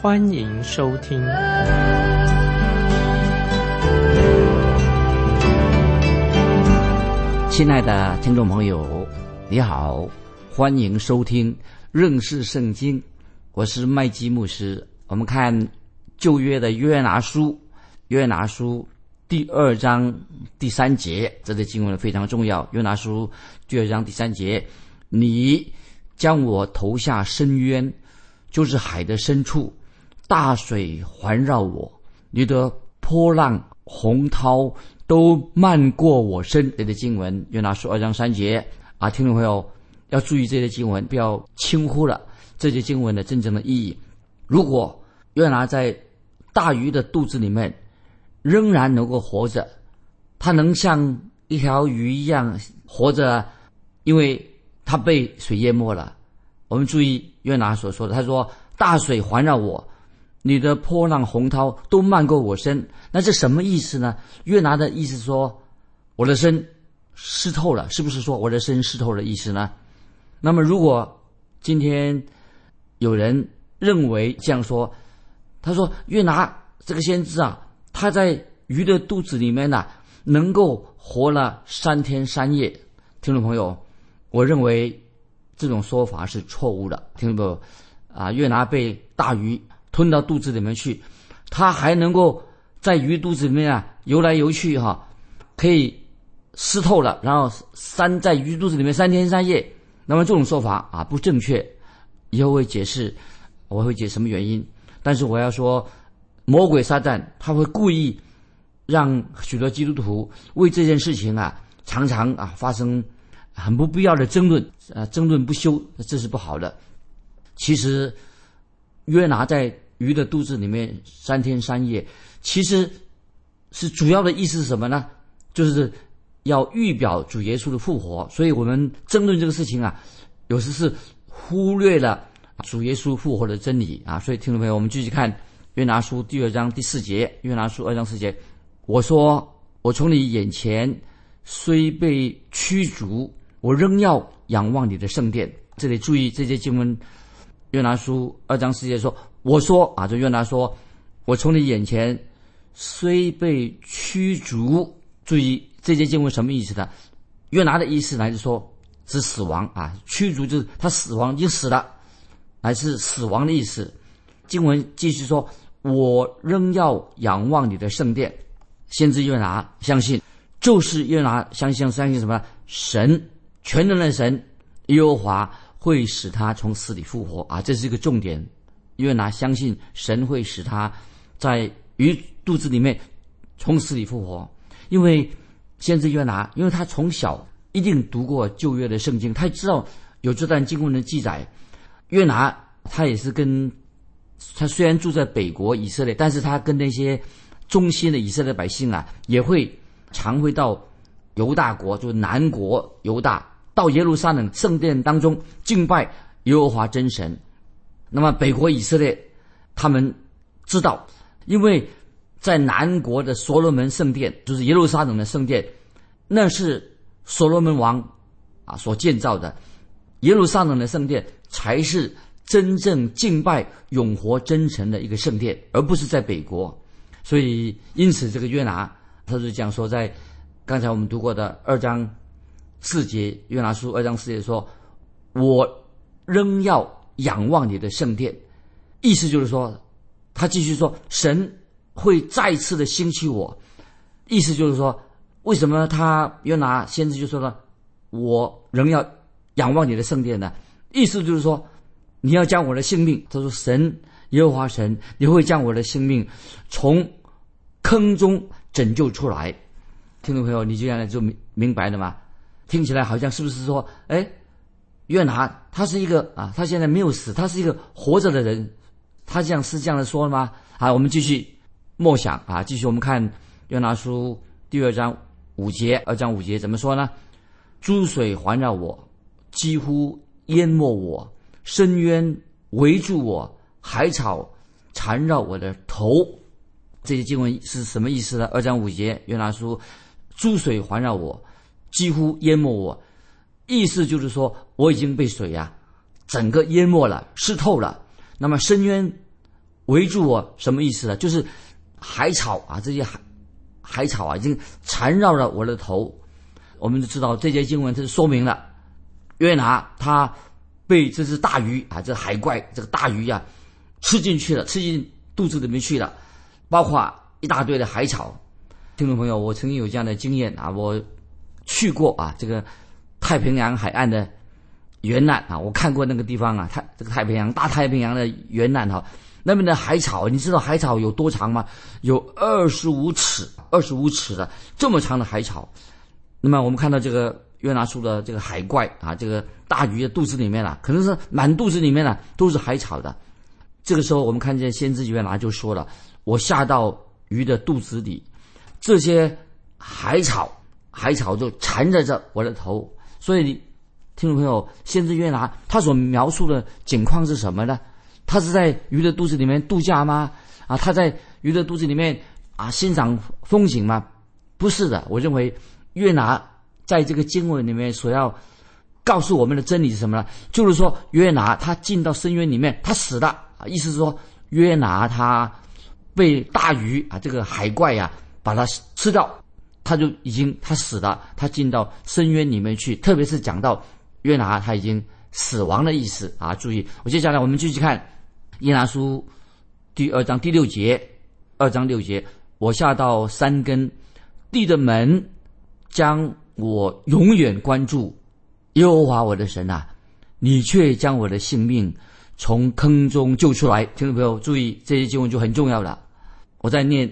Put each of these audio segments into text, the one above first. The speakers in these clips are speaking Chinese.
欢迎收听。亲爱的听众朋友，你好，欢迎收听认识圣经，我是麦基牧师。我们看旧约的约拿书，约拿书。第二章第三节，这个经文非常重要。约拿书第二章第三节，你将我投下深渊，就是海的深处，大水环绕我，你的波浪洪涛都漫过我身。这的经文，约拿书二章三节啊，听众朋友要注意这些经文，不要轻忽了这些经文的真正的意义。如果约拿在大鱼的肚子里面，仍然能够活着，他能像一条鱼一样活着，因为他被水淹没了。我们注意约拿所说的，他说：“大水环绕我，你的波浪洪涛都漫过我身。”那这什么意思呢？约拿的意思说，我的身湿透了，是不是说我的身湿透的意思呢？那么如果今天有人认为这样说，他说约拿这个先知啊。他在鱼的肚子里面呢，能够活了三天三夜。听众朋友，我认为这种说法是错误的。听众朋友，啊，约拿被大鱼吞到肚子里面去，他还能够在鱼肚子里面啊游来游去哈，可以湿透了，然后三在鱼肚子里面三天三夜。那么这种说法啊不正确，以后会解释，我会解什么原因。但是我要说。魔鬼撒旦他会故意让许多基督徒为这件事情啊，常常啊发生很不必要的争论，啊争论不休，这是不好的。其实约拿在鱼的肚子里面三天三夜，其实是主要的意思是什么呢？就是要预表主耶稣的复活。所以我们争论这个事情啊，有时是忽略了主耶稣复活的真理啊。所以听众朋友，我们继续看。约拿书第二章第四节，约拿书二章四节，我说：我从你眼前虽被驱逐，我仍要仰望你的圣殿。这里注意这些经文，约拿书二章四节说：我说啊，这约拿说，我从你眼前虽被驱逐。注意这些经文什么意思呢？约拿的意思来自说指死亡啊，驱逐就是他死亡已经死了，还是死亡的意思。经文继续说。我仍要仰望你的圣殿，先知约拿相信，就是约拿相信相信什么？神全能的神耶和华会使他从死里复活啊！这是一个重点。约拿相信神会使他在鱼肚子里面从死里复活，因为先知约拿，因为他从小一定读过旧约的圣经，他知道有这段经文的记载。约拿他也是跟。他虽然住在北国以色列，但是他跟那些忠心的以色列百姓啊，也会常会到犹大国，就南国犹大，到耶路撒冷圣殿当中敬拜耶和华真神。那么北国以色列，他们知道，因为在南国的所罗门圣殿，就是耶路撒冷的圣殿，那是所罗门王啊所建造的，耶路撒冷的圣殿才是。真正敬拜永活真神的一个圣殿，而不是在北国，所以因此这个约拿他是讲说，在刚才我们读过的二章四节约拿书二章四节说：“我仍要仰望你的圣殿。”意思就是说，他继续说，神会再次的兴起我。意思就是说，为什么他约拿先知就说了：“我仍要仰望你的圣殿呢？”意思就是说。你要将我的性命，他说：“神耶和华神，你会将我的性命从坑中拯救出来。”听众朋友，你这样就明明白了吗？听起来好像是不是说，哎，约拿他是一个啊，他现在没有死，他是一个活着的人，他这样是这样的说的吗？好，我们继续默想啊。继续我们看约拿书第二章五节，二章五节怎么说呢？诸水环绕我，几乎淹没我；深渊围住我，海草缠绕我的头。这些经文是什么意思呢？二章五节，约拿书，诸水环绕我，几乎淹没我。意思就是说，我已经被水呀整个淹没了，湿透了。那么深渊围住我，什么意思呢？就是海草啊，这些海海草啊，已经缠绕了我的头。我们就知道这些经文，它是说明了约拿他被这只大鱼啊，这海怪这个大鱼啊吃进去了，吃进肚子里面去了，包括一大堆的海草。听众朋友，我曾经有这样的经验啊，我去过啊这个。太平洋海岸的沿岸啊，我看过那个地方啊，太这个太平洋大太平洋的沿岸哈，那边的海草，你知道海草有多长吗？有二十五尺，二十五尺的这么长的海草。那么我们看到这个约拿书的这个海怪啊，这个大鱼的肚子里面啊，可能是满肚子里面啊都是海草的。这个时候我们看见先知约拿就说了：“我下到鱼的肚子里，这些海草，海草就缠着这我的头。”所以，听众朋友，先知约拿他所描述的景况是什么呢？他是在鱼的肚子里面度假吗？啊，他在鱼的肚子里面啊欣赏风景吗？不是的。我认为约拿在这个经文里面所要告诉我们的真理是什么呢？就是说约拿他进到深渊里面，他死了啊。意思是说约拿他被大鱼啊这个海怪呀把他吃掉。他就已经他死了，他进到深渊里面去。特别是讲到约拿他已经死亡的意思啊！注意，我接下来我们继续看约拿书第二章第六节，二章六节，我下到山根地的门，将我永远关注耶和华我的神啊！你却将我的性命从坑中救出来。听众朋友注意，这些经文就很重要了。我在念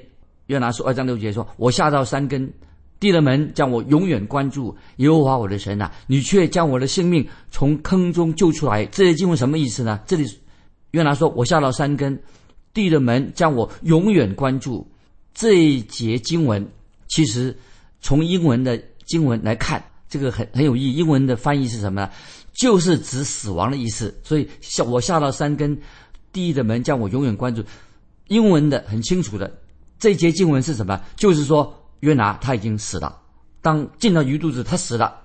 约拿书二章六节，说我下到山根。地的门将我永远关注，耶和华我的神呐，你却将我的性命从坑中救出来。这些经文什么意思呢？这里约拿说：“我下到山根，地的门将我永远关注。”这一节经文其实从英文的经文来看，这个很很有意义。英文的翻译是什么呢？就是指死亡的意思。所以下我下到山根，地的门将我永远关注。英文的很清楚的，这一节经文是什么？就是说。约拿他已经死了，当进到鱼肚子，他死了。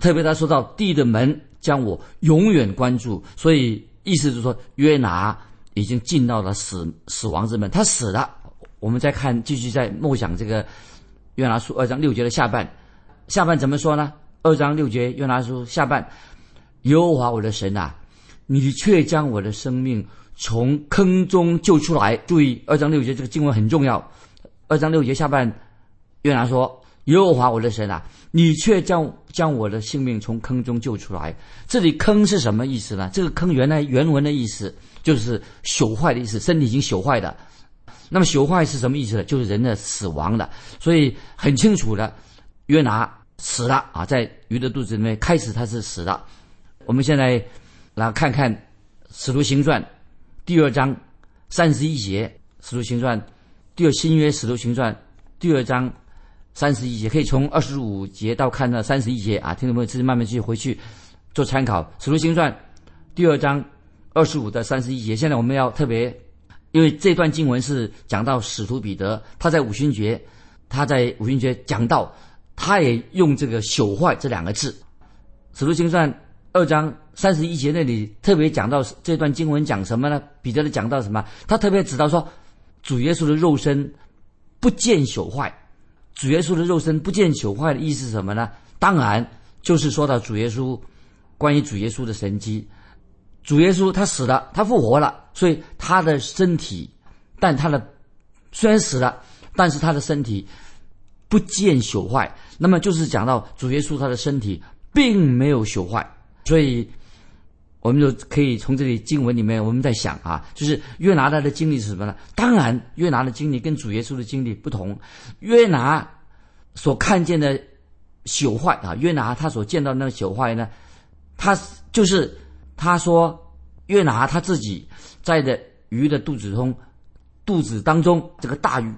特别他说到地的门将我永远关注，所以意思就是说约拿已经进到了死死亡之门，他死了。我们再看，继续在默想这个约拿书二章六节的下半，下半怎么说呢？二章六节约拿书下半，耶和华我的神啊，你却将我的生命从坑中救出来。注意二章六节这个经文很重要，二章六节下半。约拿说：“耶和华我的神啊，你却将将我的性命从坑中救出来。这里坑是什么意思呢？这个坑原来原文的意思就是朽坏的意思，身体已经朽坏的。那么朽坏是什么意思呢？就是人的死亡的。所以很清楚的，约拿死了啊，在鱼的肚子里面开始他是死的。我们现在来看看《使徒行传》第二章三十一节，《使徒行传》第二新约《使徒行传》第二章。”三十一节可以从二十五节到看到三十一节啊，听众朋友自己慢慢去回去做参考。使徒行传第二章二十五到三十一节，现在我们要特别，因为这段经文是讲到使徒彼得，他在五旬节，他在五旬节讲到，他也用这个朽坏这两个字。使徒行传二章三十一节那里特别讲到这段经文讲什么呢？彼得的讲到什么？他特别指到说，主耶稣的肉身不见朽坏。主耶稣的肉身不见朽坏的意思是什么呢？当然就是说到主耶稣，关于主耶稣的神迹。主耶稣他死了，他复活了，所以他的身体，但他的虽然死了，但是他的身体不见朽坏。那么就是讲到主耶稣他的身体并没有朽坏，所以我们就可以从这里经文里面，我们在想啊，就是约拿他的经历是什么呢？当然，约拿的经历跟主耶稣的经历不同。约拿所看见的朽坏啊，约拿他所见到那个朽坏呢，他就是他说约拿他自己在的鱼的肚子中肚子当中这个大鱼、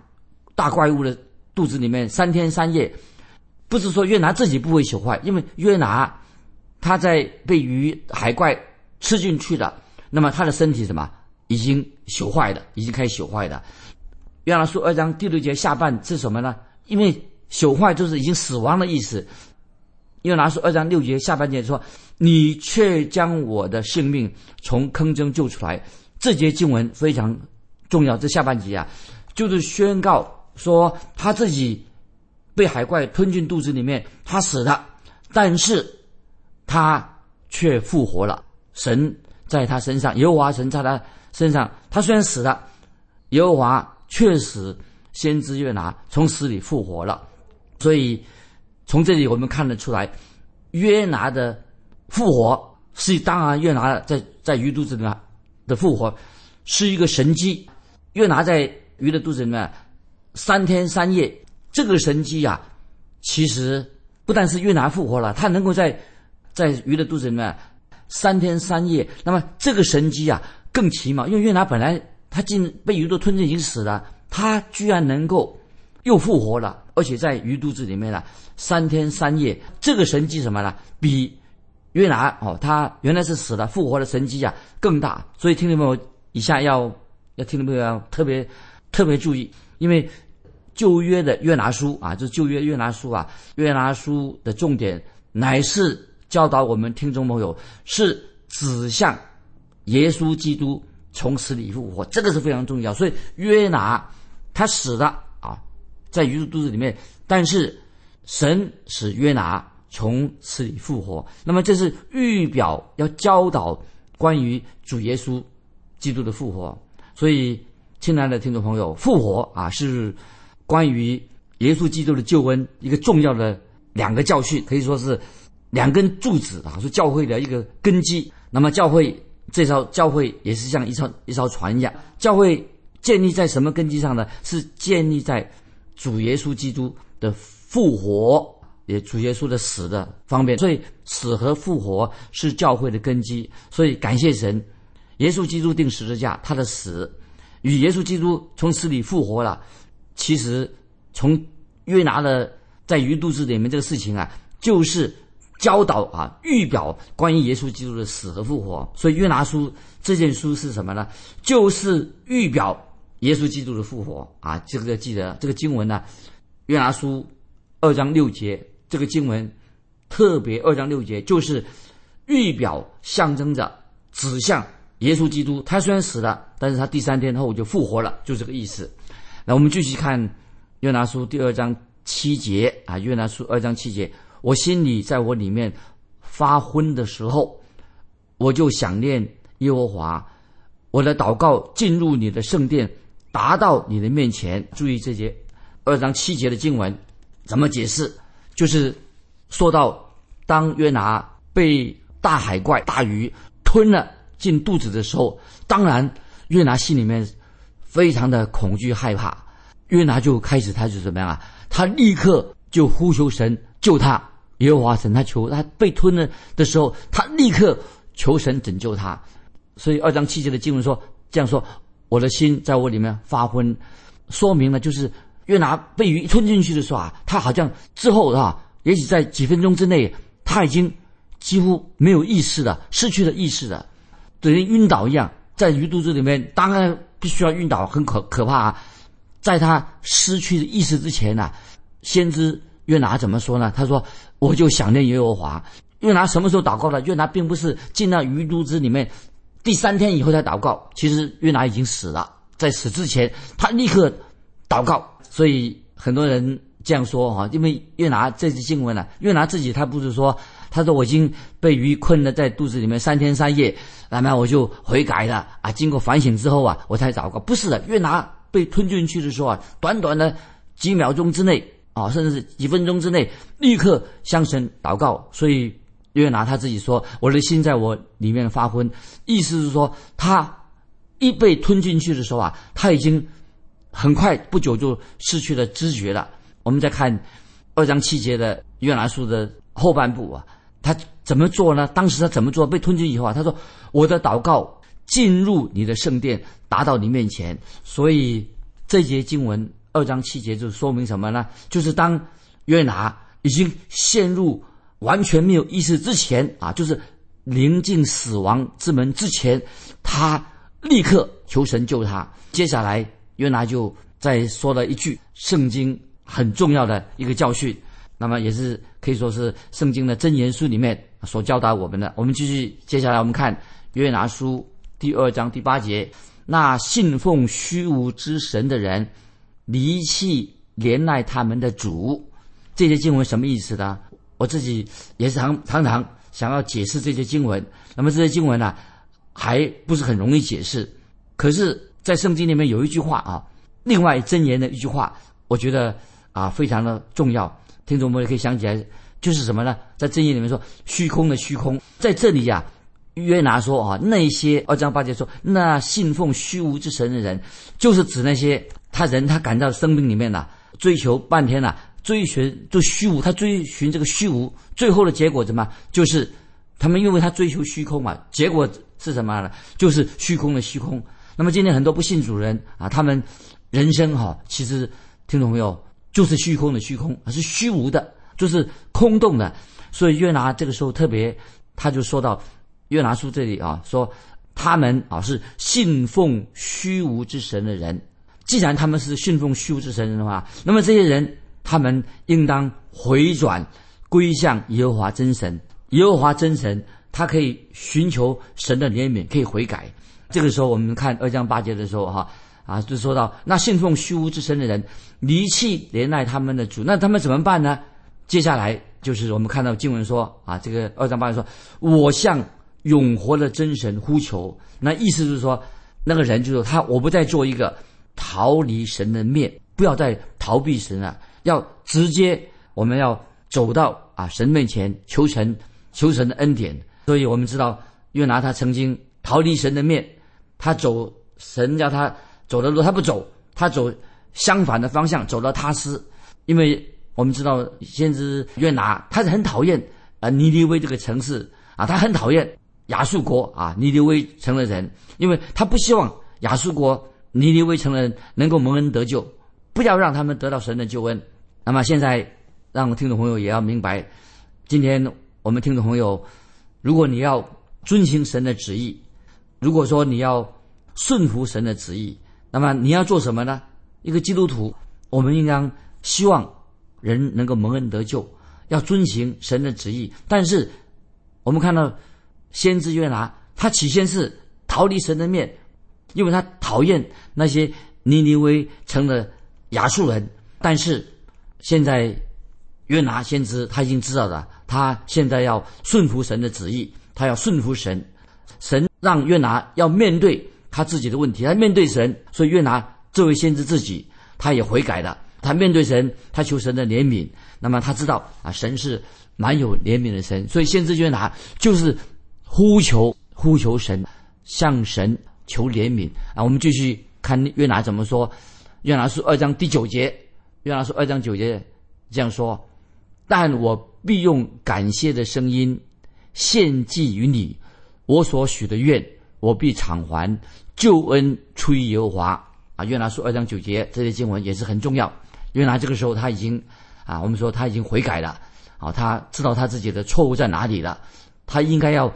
大怪物的肚子里面三天三夜，不是说约拿自己不会朽坏，因为约拿他在被鱼海怪吃进去的，那么他的身体什么已经朽坏的，已经开始朽坏的。约拿书二章第六节下半是什么呢？因为朽坏就是已经死亡的意思。约拿书二章六节下半节说：“你却将我的性命从坑中救出来。”这节经文非常重要。这下半节啊，就是宣告说他自己被海怪吞进肚子里面，他死了，但是他却复活了。神在他身上，耶和华神在他身上，他虽然死了，耶和华。确实，先知约拿从死里复活了，所以从这里我们看得出来，约拿的复活是当然，约拿在在鱼肚子里面的复活是一个神迹。约拿在鱼的肚子里面三天三夜，这个神迹啊，其实不但是约拿复活了，他能够在在鱼的肚子里面三天三夜，那么这个神迹啊更奇妙，因为约拿本来。他进被鱼肚吞进已经死了，他居然能够又复活了，而且在鱼肚子里面呢三天三夜，这个神迹什么呢？比约拿哦，他原来是死了复活的神迹啊更大。所以听众朋友以下要要听众朋友要特别特别注意，因为旧约的约拿书啊，就是旧约约拿书啊，约拿书的重点乃是教导我们听众朋友是指向耶稣基督。从死里复活，这个是非常重要。所以约拿他死了啊，在鱼肚子里面，但是神使约拿从死里复活。那么这是预表要教导关于主耶稣基督的复活。所以，亲爱的听众朋友，复活啊是关于耶稣基督的救恩一个重要的两个教训，可以说是两根柱子啊，是教会的一个根基。那么教会。这艘教会也是像一艘一艘船一样，教会建立在什么根基上呢？是建立在主耶稣基督的复活，也主耶稣的死的方面。所以死和复活是教会的根基。所以感谢神，耶稣基督定十字架，他的死与耶稣基督从死里复活了。其实从约拿的在鱼肚子里面这个事情啊，就是。教导啊，预表关于耶稣基督的死和复活。所以约拿书这件书是什么呢？就是预表耶稣基督的复活啊。这个要记得这个经文呢，约拿书二章六节，这个经文特别二章六节就是预表象征着指向耶稣基督。他虽然死了，但是他第三天后就复活了，就这个意思。那我们继续看约拿书第二章七节啊，约拿书二章七节。我心里在我里面发昏的时候，我就想念耶和华，我的祷告进入你的圣殿，达到你的面前。注意这节二章七节的经文怎么解释？就是说到当约拿被大海怪大鱼吞了进肚子的时候，当然约拿心里面非常的恐惧害怕，约拿就开始他就怎么样啊？他立刻就呼求神救他。耶和华神，他求他被吞了的时候，他立刻求神拯救他。所以二章七节的经文说这样说：“我的心在我里面发昏。”说明了就是约拿被鱼吞进去的时候啊，他好像之后啊，也许在几分钟之内，他已经几乎没有意识了，失去了意识了，等于晕倒一样，在鱼肚子里面，当然必须要晕倒，很可可怕啊。在他失去意识之前呢，先知约拿怎么说呢？他说。我就想念耶和华。约拿什么时候祷告的？约拿并不是进到鱼肚子里面第三天以后才祷告。其实约拿已经死了，在死之前他立刻祷告。所以很多人这样说哈，因为约拿这次经文呢，约拿自己他不是说，他说我已经被鱼困了在肚子里面三天三夜，那么我就悔改了啊。经过反省之后啊，我才祷告。不是的，约拿被吞进去的时候啊，短短的几秒钟之内。啊，甚至是几分钟之内立刻向神祷告，所以约拿他自己说：“我的心在我里面发昏。”意思是说，他一被吞进去的时候啊，他已经很快不久就失去了知觉了。我们再看二章七节的约拿书的后半部啊，他怎么做呢？当时他怎么做？被吞进以后啊，他说：“我的祷告进入你的圣殿，达到你面前。所以这节经文二章七节就说明什么呢？就是当约拿已经陷入完全没有意识之前啊，就是临近死亡之门之前，他立刻求神救他。接下来约拿就再说了一句圣经很重要的一个教训，那么也是可以说是圣经的真言书里面所教导我们的。我们继续，接下来我们看约拿书第二章第八节：那信奉虚无之神的人，离弃怜爱他们的主。这些经文什么意思呢？我自己也是常常常想要解释这些经文。那么这些经文呢，还不是很容易解释。可是，在圣经里面有一句话啊，另外真言的一句话，我觉得啊非常的重要。听众朋友可以想起来，就是什么呢？在真言里面说，虚空的虚空，在这里呀，约拿说啊，那些二章八节说，那信奉虚无之神的人，就是指那些他人他感到生命里面呐，追求半天呐。追寻就虚无，他追寻这个虚无，最后的结果怎么？就是他们因为他追求虚空嘛，结果是什么呢？就是虚空的虚空。那么今天很多不信主人啊，他们人生哈，其实听懂没有？就是虚空的虚空，是虚无的，就是空洞的。所以约拿这个时候特别，他就说到约拿书这里啊，说他们啊是信奉虚无之神的人。既然他们是信奉虚无之神的话，那么这些人。他们应当回转归向耶和华真神，耶和华真神，他可以寻求神的怜悯，可以悔改。这个时候，我们看二章八节的时候，哈啊，就说到那信奉虚无之神的人，离弃怜爱他们的主，那他们怎么办呢？接下来就是我们看到经文说啊，这个二章八节说，我向永活的真神呼求，那意思就是说，那个人就是他，我不再做一个逃离神的面，不要再逃避神了。要直接，我们要走到啊神面前求神，求神的恩典。所以我们知道约拿他曾经逃离神的面，他走神叫他走的路，他不走，他走相反的方向，走到他斯。因为我们知道先知约拿他是很讨厌啊尼尼微这个城市啊，他很讨厌亚述国啊尼尼微城的人，因为他不希望亚述国尼尼微城人能够蒙恩得救，不要让他们得到神的救恩。那么现在，让听众朋友也要明白，今天我们听众朋友，如果你要遵行神的旨意，如果说你要顺服神的旨意，那么你要做什么呢？一个基督徒，我们应当希望人能够蒙恩得救，要遵行神的旨意。但是我们看到先知约拿，他起先是逃离神的面，因为他讨厌那些尼尼微城的亚述人，但是。现在，约拿先知他已经知道了，他现在要顺服神的旨意，他要顺服神。神让约拿要面对他自己的问题，他面对神，所以约拿这位先知自己他也悔改了，他面对神，他求神的怜悯。那么他知道啊，神是蛮有怜悯的神，所以先知约拿就是呼求呼求神，向神求怜悯啊。我们继续看约拿怎么说，约拿书二章第九节。约拿书二章九节这样说：“但我必用感谢的声音献祭于你，我所许的愿，我必偿还。救恩出于耶和华。”啊，约拿书二章九节这些经文也是很重要。约拿这个时候他已经啊，我们说他已经悔改了，啊，他知道他自己的错误在哪里了，他应该要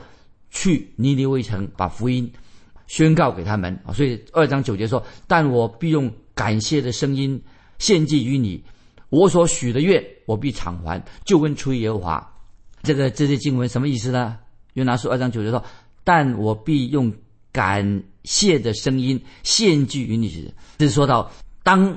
去尼尼微城把福音宣告给他们啊。所以二章九节说：“但我必用感谢的声音。”献祭于你，我所许的愿，我必偿还。救恩出于耶和华。这个这些经文什么意思呢？约拿书二章九节说：“但我必用感谢的声音献祭于你。”这是说到，当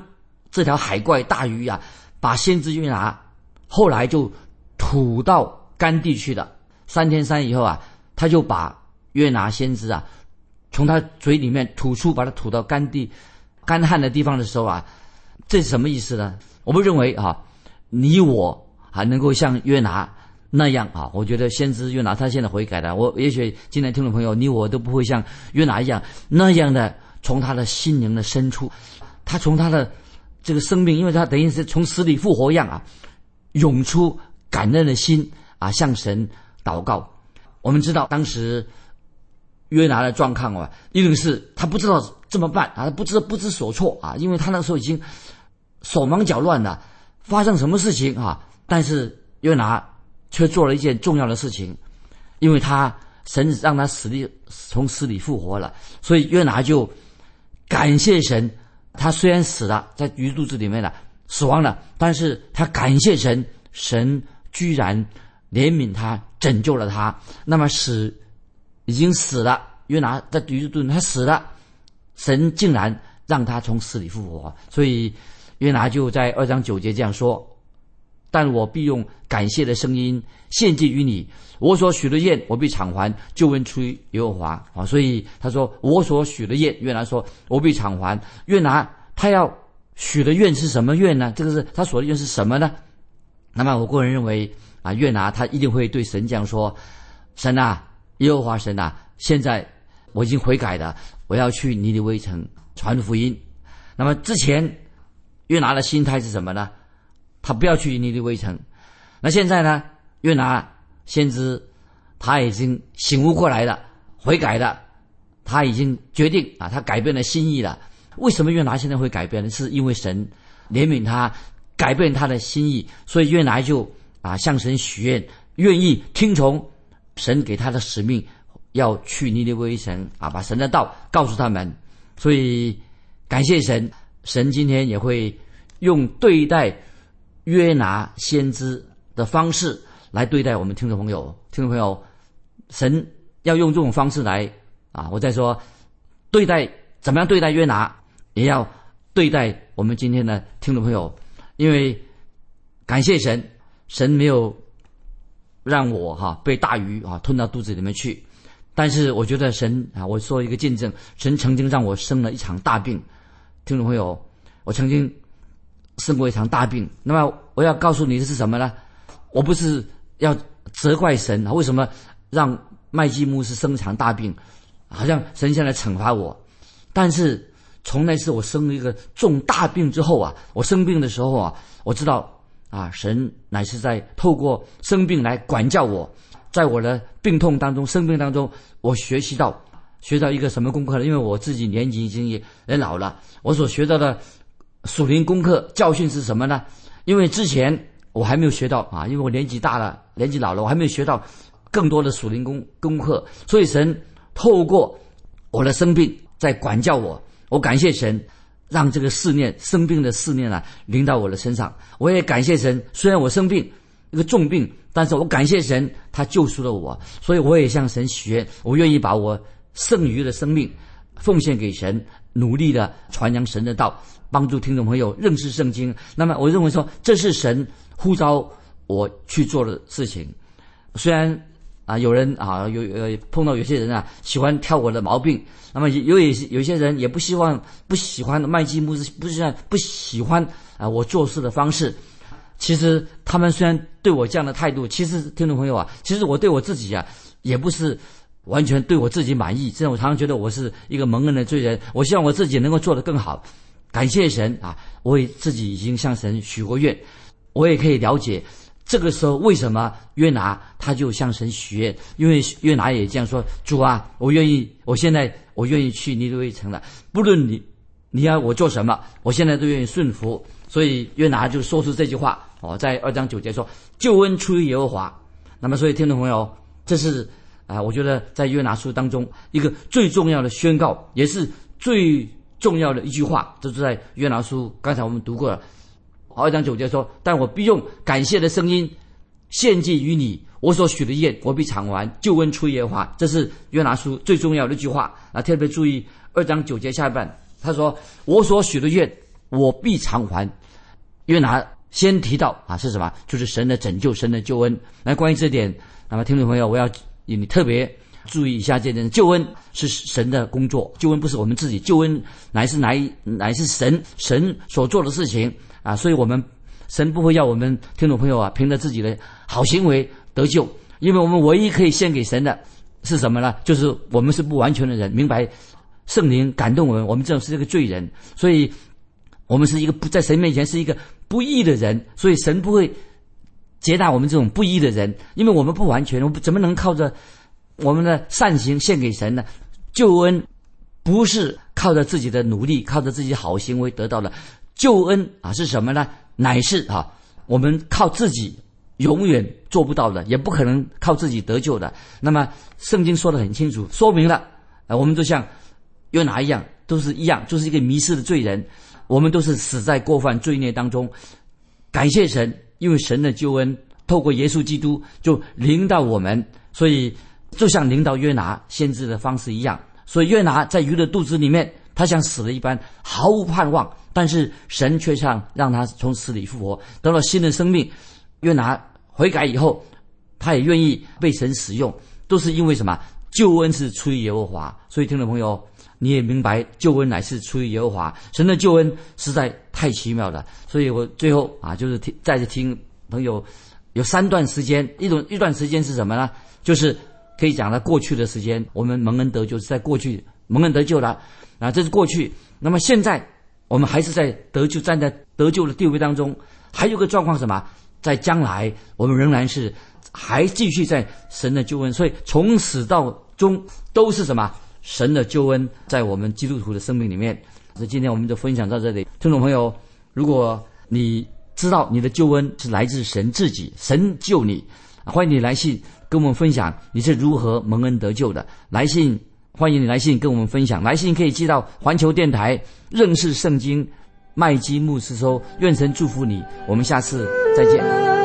这条海怪大鱼啊，把先知约拿后来就吐到干地去了。三天三以后啊，他就把约拿先知啊，从他嘴里面吐出，把他吐到干地、干旱的地方的时候啊。这是什么意思呢？我们认为啊，你我还能够像约拿那样啊，我觉得先知约拿他现在悔改了。我也许今天听众朋友，你我都不会像约拿一样那样的从他的心灵的深处，他从他的这个生命，因为他等于是从死里复活一样啊，涌出感恩的心啊，向神祷告。我们知道当时约拿的状况啊，一定是他不知道怎么办啊，他不知不知所措啊，因为他那时候已经手忙脚乱的，发生什么事情啊？但是约拿却做了一件重要的事情，因为他神让他死里从死里复活了，所以约拿就感谢神。他虽然死了，在鱼肚子里面了，死亡了，但是他感谢神，神居然怜悯他，拯救了他。那么使已经死了，约拿在鱼肚子他死了，神竟然让他从死里复活，所以约拿就在二章九节这样说。但我必用感谢的声音献祭于你，我所许的愿，我必偿还，就问出于耶和华啊！所以他说，我所许的愿，约拿说，我必偿还。约拿他要许的愿是什么愿呢？这个是他所的愿是什么呢？那么我个人认为啊，约拿他一定会对神这样说：神啊，耶和华神啊，现在我已经悔改了，我要去尼尼微城传福音。那么之前约拿的心态是什么呢？他不要去尼尼微城，那现在呢？约拿先知他已经醒悟过来了，悔改了，他已经决定啊，他改变了心意了。为什么约拿现在会改变呢？是因为神怜悯他，改变他的心意，所以约拿就啊向神许愿，愿意听从神给他的使命，要去尼尼微城啊，把神的道告诉他们。所以感谢神，神今天也会用对待。约拿先知的方式来对待我们听众朋友，听众朋友，神要用这种方式来啊！我在说，对待怎么样对待约拿，也要对待我们今天的听众朋友，因为感谢神，神没有让我哈被大鱼啊吞到肚子里面去，但是我觉得神啊，我说一个见证，神曾经让我生了一场大病，听众朋友，我曾经。生过一场大病，那么我要告诉你的是什么呢？我不是要责怪神，为什么让麦基牧师生一场大病，好像神现在惩罚我。但是从那次我生了一个重大病之后啊，我生病的时候啊，我知道啊，神乃是在透过生病来管教我，在我的病痛当中、生病当中，我学习到学到一个什么功课呢？因为我自己年纪已经也也老了，我所学到的。属灵功课教训是什么呢？因为之前我还没有学到啊，因为我年纪大了，年纪老了，我还没有学到更多的属灵功功课。所以神透过我的生病在管教我，我感谢神，让这个思念生病的思念啊临到我的身上。我也感谢神，虽然我生病一个重病，但是我感谢神，他救赎了我。所以我也向神许愿，我愿意把我剩余的生命奉献给神，努力的传扬神的道。帮助听众朋友认识圣经，那么我认为说这是神呼召我去做的事情。虽然啊，有人啊有呃碰到有些人啊喜欢挑我的毛病，那么有有有些人也不希望不喜欢麦基牧师，不是不喜欢啊我做事的方式。其实他们虽然对我这样的态度，其实听众朋友啊，其实我对我自己啊也不是完全对我自己满意。这样我常常觉得我是一个蒙恩的罪人，我希望我自己能够做得更好。感谢神啊！我也自己已经向神许过愿，我也可以了解这个时候为什么约拿他就向神许愿，因为约拿也这样说：“主啊，我愿意，我现在我愿意去尼罗微城了。不论你你要我做什么，我现在都愿意顺服。”所以约拿就说出这句话哦，在二章九节说：“救恩出于耶和华。”那么，所以听众朋友，这是啊，我觉得在约拿书当中一个最重要的宣告，也是最。重要的一句话，就是在约拿书。刚才我们读过了，好二章九节说：“但我必用感谢的声音献祭于你，我所许的愿，我必偿还。救恩出耶和华。”这是约拿书最重要的一句话啊！特别注意二章九节下半，他说：“我所许的愿，我必偿还。”约拿先提到啊，是什么？就是神的拯救，神的救恩。那关于这点，那么听众朋友，我要你特别。注意一下，这点救恩是神的工作，救恩不是我们自己，救恩乃是乃乃是神神所做的事情啊！所以我们神不会要我们听众朋友啊，凭着自己的好行为得救，因为我们唯一可以献给神的是什么呢？就是我们是不完全的人，明白圣灵感动我们，我们这种是一个罪人，所以我们是一个不在神面前是一个不义的人，所以神不会接纳我们这种不义的人，因为我们不完全，我们怎么能靠着？我们的善行献给神呢？救恩不是靠着自己的努力、靠着自己好行为得到的，救恩啊是什么呢？乃是啊，我们靠自己永远做不到的，也不可能靠自己得救的。那么圣经说的很清楚，说明了，啊，我们都像约拿一样，都是一样，就是一个迷失的罪人，我们都是死在过犯罪孽当中。感谢神，因为神的救恩透过耶稣基督就临到我们，所以就像临到约拿先知的方式一样。所以约拿在鱼的肚子里面，他像死了一般，毫无盼望。但是神却像让他从死里复活，得到新的生命。约拿悔改以后，他也愿意被神使用，都是因为什么？救恩是出于耶和华。所以听众朋友，你也明白，救恩乃是出于耶和华。神的救恩实在太奇妙了。所以我最后啊，就是听再次听朋友有三段时间，一种一段时间是什么呢？就是可以讲到过去的时间，我们蒙恩得救是在过去蒙恩得救了啊，这是过去。那么现在。我们还是在得救，站在得救的地位当中。还有个状况什么？在将来，我们仍然是还继续在神的救恩。所以从始到终都是什么？神的救恩在我们基督徒的生命里面。所以今天我们就分享到这里。听众朋友，如果你知道你的救恩是来自神自己，神救你，欢迎你来信跟我们分享你是如何蒙恩得救的。来信。欢迎你来信跟我们分享，来信可以寄到环球电台认识圣经麦基牧师收，愿神祝福你，我们下次再见。